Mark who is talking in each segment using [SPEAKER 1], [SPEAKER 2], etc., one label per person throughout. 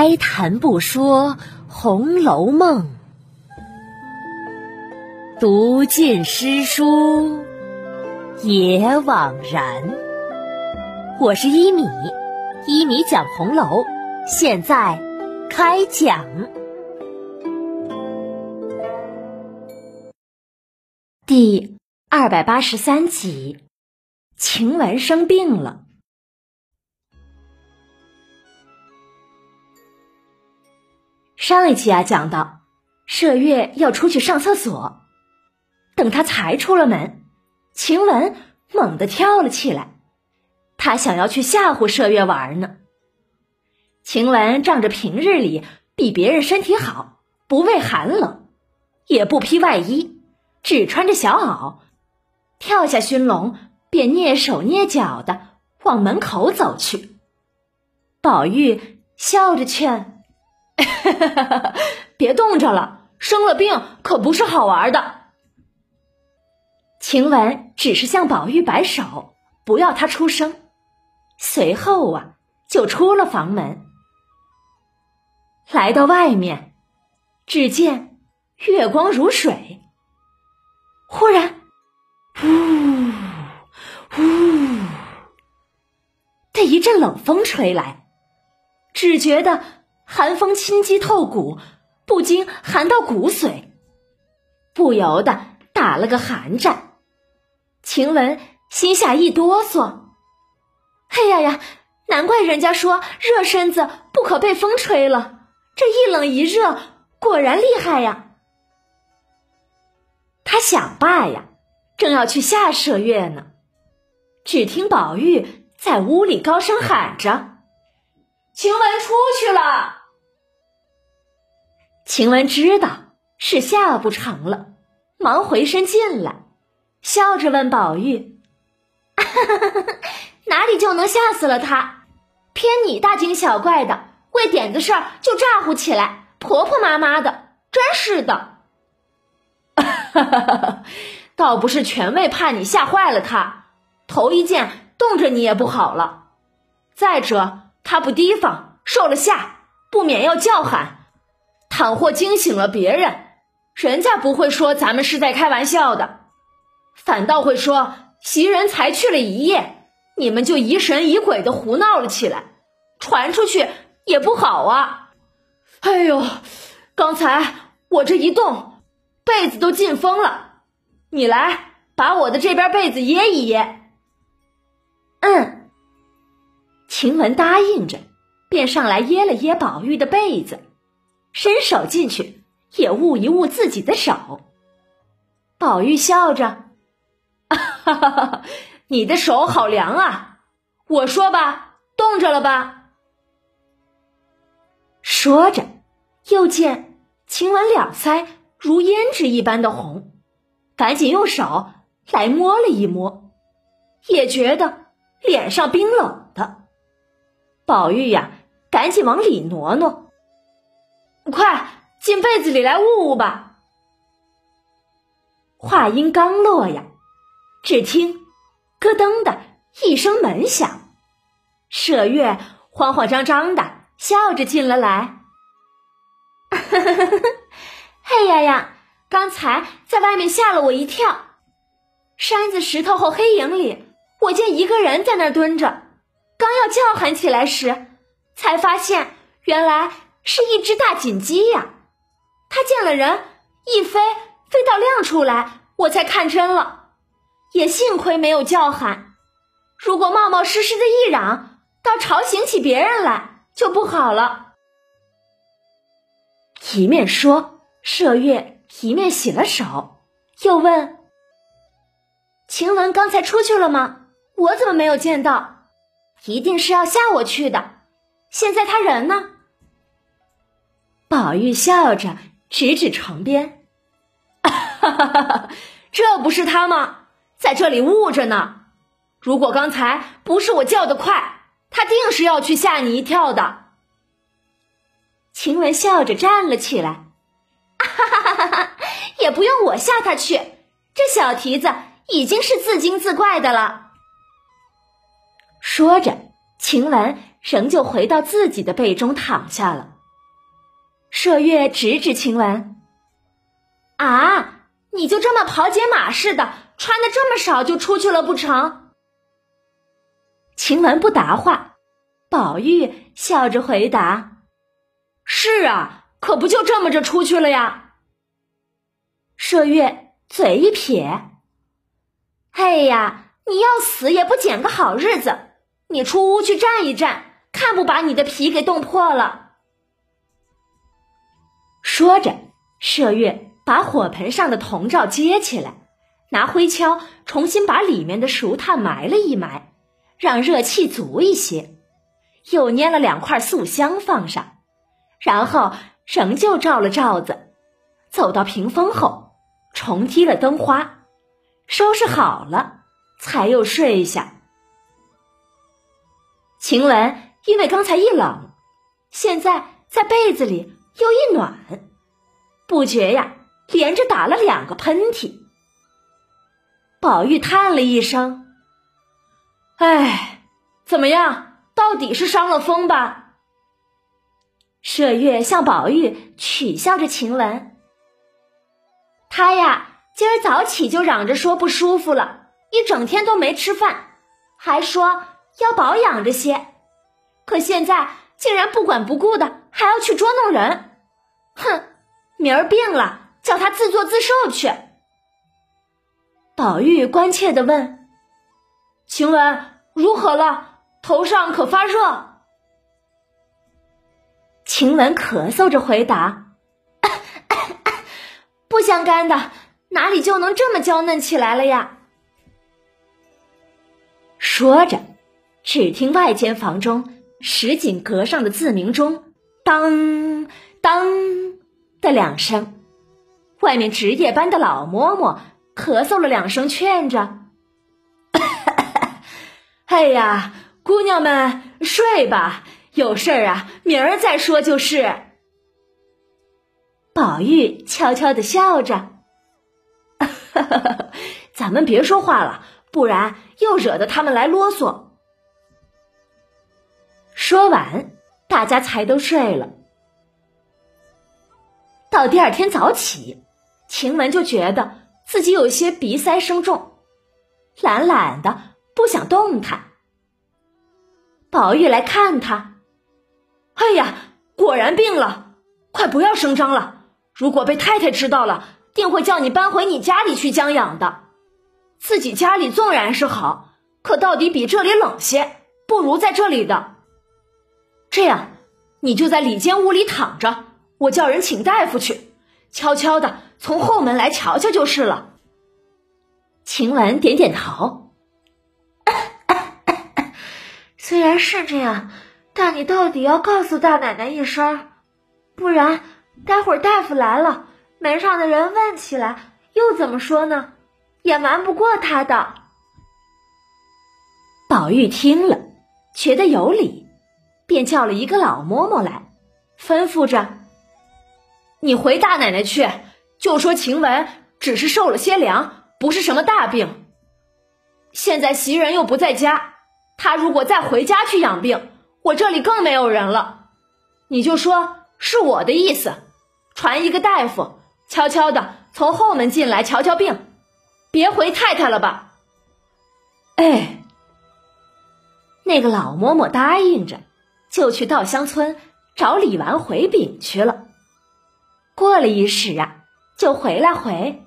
[SPEAKER 1] 开谈不说《红楼梦》，读尽诗书也枉然。我是一米，一米讲红楼，现在开讲。第二百八十三集，晴雯生病了。上一期啊，讲到麝月要出去上厕所，等他才出了门，晴雯猛地跳了起来，他想要去吓唬麝月玩呢。晴雯仗着平日里比别人身体好，不畏寒冷，也不披外衣，只穿着小袄，跳下熏笼，便蹑手蹑脚的往门口走去。宝玉笑着劝。别冻着了，生了病可不是好玩的。晴雯只是向宝玉摆手，不要他出声。随后啊，就出了房门，来到外面，只见月光如水。忽然，呜呜的一阵冷风吹来，只觉得。寒风侵肌透骨，不禁寒到骨髓，不由得打了个寒战。晴雯心下一哆嗦，哎呀呀，难怪人家说热身子不可被风吹了，这一冷一热，果然厉害呀。他想罢呀，正要去下麝月呢，只听宝玉在屋里高声喊着：“晴雯出去了。”晴雯知道是下不成了，忙回身进来，笑着问宝玉：“ 哪里就能吓死了他？偏你大惊小怪的，为点子事儿就咋呼起来，婆婆妈妈的，真是的。倒不是全为怕你吓坏了他，头一件冻着你也不好了。再者，他不提防，受了吓，不免要叫喊。”倘或惊醒了别人，人家不会说咱们是在开玩笑的，反倒会说袭人才去了一夜，你们就疑神疑鬼的胡闹了起来，传出去也不好啊！哎呦，刚才我这一动，被子都进风了，你来把我的这边被子掖一掖。嗯，晴雯答应着，便上来掖了掖宝玉的被子。伸手进去，也捂一捂自己的手。宝玉笑着：“哈哈哈，你的手好凉啊！我说吧，冻着了吧？”说着，又见晴雯两腮如胭脂一般的红，赶紧用手来摸了一摸，也觉得脸上冰冷的。宝玉呀，赶紧往里挪挪。快进被子里来捂捂吧。话音刚落呀，只听“咯噔”的一声门响，麝月慌慌张张的笑着进了来。嘿呀呀！刚才在外面吓了我一跳，山子、石头后黑影里，我见一个人在那儿蹲着，刚要叫喊起来时，才发现原来。是一只大锦鸡呀！它见了人，一飞飞到亮出来，我才看真了。也幸亏没有叫喊，如果冒冒失失的一嚷，倒吵醒起别人来，就不好了。一面说，麝月一面洗了手，又问：“晴雯刚才出去了吗？我怎么没有见到？一定是要吓我去的。现在他人呢？”宝玉笑着指指床边，哈哈哈！这不是他吗？在这里捂着呢。如果刚才不是我叫的快，他定是要去吓你一跳的。晴雯笑着站了起来，哈哈哈哈！也不用我吓他去，这小蹄子已经是自惊自怪的了。说着，晴雯仍旧回到自己的被中躺下了。麝月指指晴雯：“啊，你就这么跑解马似的，穿的这么少就出去了不成？”晴雯不答话，宝玉笑着回答：“是啊，可不就这么着出去了呀？”麝月嘴一撇：“哎呀，你要死也不捡个好日子！你出屋去站一站，看不把你的皮给冻破了。”说着，麝月把火盆上的铜罩接起来，拿灰锹重新把里面的熟炭埋了一埋，让热气足一些，又捏了两块素香放上，然后仍旧照了罩子，走到屏风后，重提了灯花，收拾好了，才又睡下。晴雯因为刚才一冷，现在在被子里。又一暖，不觉呀，连着打了两个喷嚏。宝玉叹了一声：“哎，怎么样？到底是伤了风吧？”麝月向宝玉取笑着晴雯：“他呀，今儿早起就嚷着说不舒服了，一整天都没吃饭，还说要保养着些，可现在竟然不管不顾的，还要去捉弄人。”哼，明儿病了，叫他自作自受去。宝玉关切的问：“晴雯如何了？头上可发热？”晴雯咳嗽着回答：“ 不相干的，哪里就能这么娇嫩起来了呀？”说着，只听外间房中石井阁上的自鸣钟当当。的两声，外面值夜班的老嬷嬷咳嗽了两声，劝着：“哎呀，姑娘们睡吧，有事儿啊，明儿再说就是。”宝玉悄悄的笑着：“咱们别说话了，不然又惹得他们来啰嗦。”说完，大家才都睡了。到第二天早起，晴雯就觉得自己有些鼻塞声重，懒懒的不想动弹。宝玉来看他，哎呀，果然病了，快不要声张了！如果被太太知道了，定会叫你搬回你家里去将养的。自己家里纵然是好，可到底比这里冷些，不如在这里的。这样，你就在里间屋里躺着。我叫人请大夫去，悄悄的从后门来瞧瞧就是了。晴雯点点头，虽然是这样，但你到底要告诉大奶奶一声，不然待会儿大夫来了，门上的人问起来，又怎么说呢？也瞒不过他的。宝玉听了，觉得有理，便叫了一个老嬷嬷来，吩咐着。你回大奶奶去，就说晴雯只是受了些凉，不是什么大病。现在袭人又不在家，她如果再回家去养病，我这里更没有人了。你就说是我的意思，传一个大夫，悄悄的从后门进来瞧瞧病，别回太太了吧。哎，那个老嬷嬷答应着，就去稻香村找李纨回禀去了。过了一时啊，就回来回。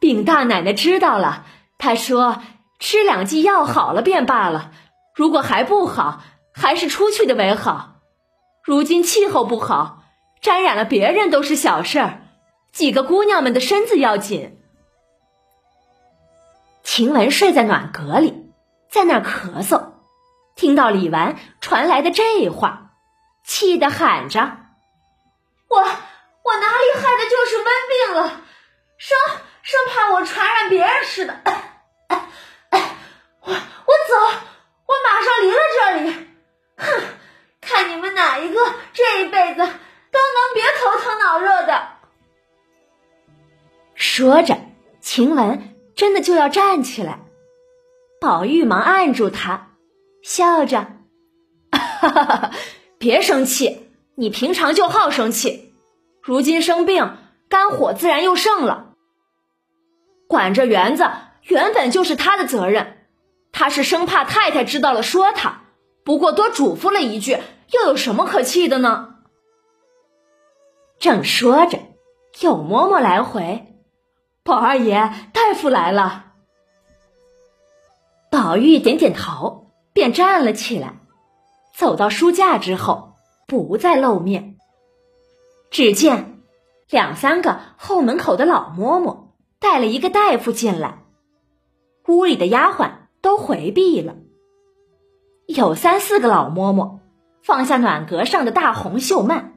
[SPEAKER 1] 禀大奶奶知道了，她说吃两剂药好了便罢了，如果还不好，还是出去的为好。如今气候不好，沾染了别人都是小事儿，几个姑娘们的身子要紧。晴雯睡在暖阁里，在那儿咳嗽，听到李纨传来的这话，气得喊着。我害的就是温病了，生生怕我传染别人似的。我我走，我马上离了这里。哼，看你们哪一个这一辈子都能别头疼脑热的。说着，晴雯真的就要站起来，宝玉忙按住她，笑着：“哈哈哈！别生气，你平常就好生气，如今生病，肝火自然又盛了。管着园子原本就是他的责任，他是生怕太太知道了说他，不过多嘱咐了一句，又有什么可气的呢？正说着，又嬷嬷来回：“宝二爷，大夫来了。”宝玉点点头，便站了起来，走到书架之后，不再露面。只见两三个后门口的老嬷嬷。带了一个大夫进来，屋里的丫鬟都回避了。有三四个老嬷嬷放下暖阁上的大红绣幔，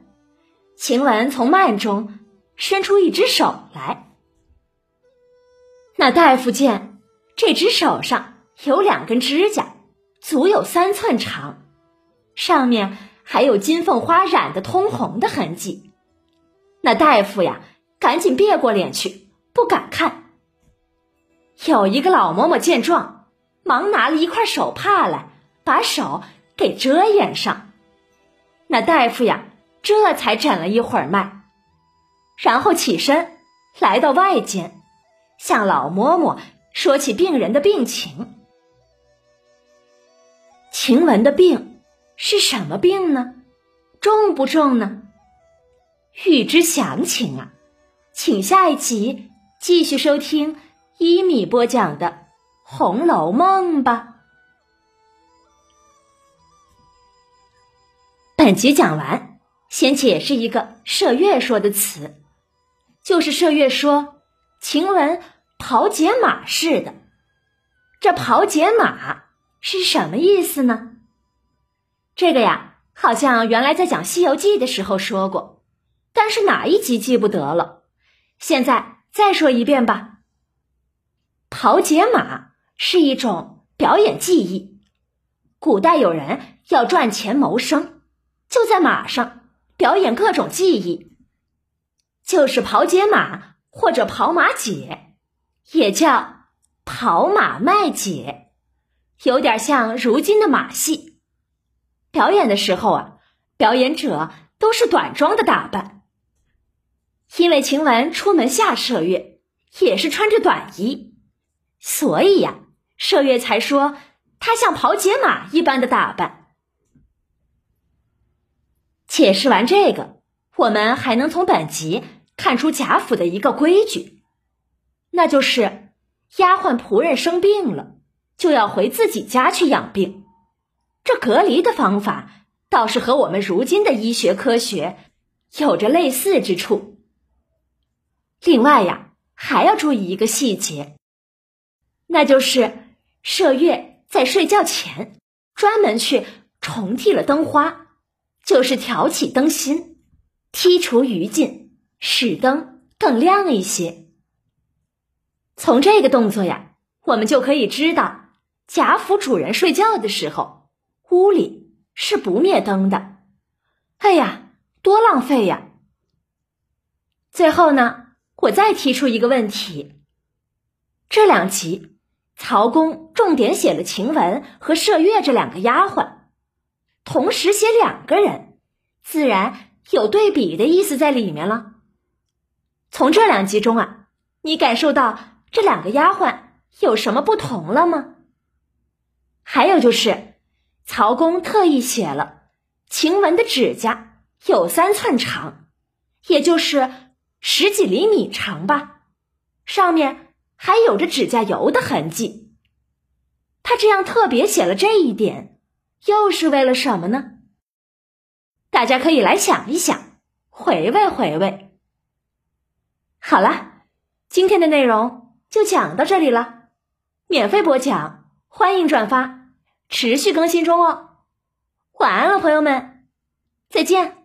[SPEAKER 1] 晴雯从幔中伸出一只手来。那大夫见这只手上有两根指甲，足有三寸长，上面还有金凤花染的通红的痕迹。那大夫呀，赶紧别过脸去。不敢看。有一个老嬷嬷见状，忙拿了一块手帕来，把手给遮掩上。那大夫呀，这才诊了一会儿脉，然后起身来到外间，向老嬷嬷说起病人的病情。晴雯的病是什么病呢？重不重呢？欲知详情啊，请下一集。继续收听一米播讲的《红楼梦》吧。本集讲完，先解释一个麝月说的词，就是麝月说晴雯跑解马似的。这跑解马是什么意思呢？这个呀，好像原来在讲《西游记》的时候说过，但是哪一集记不得了。现在。再说一遍吧。跑解马是一种表演技艺。古代有人要赚钱谋生，就在马上表演各种技艺，就是跑解马或者跑马解，也叫跑马卖解，有点像如今的马戏。表演的时候啊，表演者都是短装的打扮。因为晴雯出门下麝月也是穿着短衣，所以呀，麝月才说她像跑解马一般的打扮。解释完这个，我们还能从本集看出贾府的一个规矩，那就是丫鬟仆人生病了，就要回自己家去养病。这隔离的方法倒是和我们如今的医学科学有着类似之处。另外呀，还要注意一个细节，那就是麝月在睡觉前专门去重剃了灯花，就是挑起灯芯，剔除余烬，使灯更亮一些。从这个动作呀，我们就可以知道，贾府主人睡觉的时候，屋里是不灭灯的。哎呀，多浪费呀！最后呢？我再提出一个问题：这两集，曹公重点写了晴雯和麝月这两个丫鬟，同时写两个人，自然有对比的意思在里面了。从这两集中啊，你感受到这两个丫鬟有什么不同了吗？还有就是，曹公特意写了晴雯的指甲有三寸长，也就是。十几厘米长吧，上面还有着指甲油的痕迹。他这样特别写了这一点，又是为了什么呢？大家可以来想一想，回味回味。好了，今天的内容就讲到这里了，免费播讲，欢迎转发，持续更新中哦。晚安了，朋友们，再见。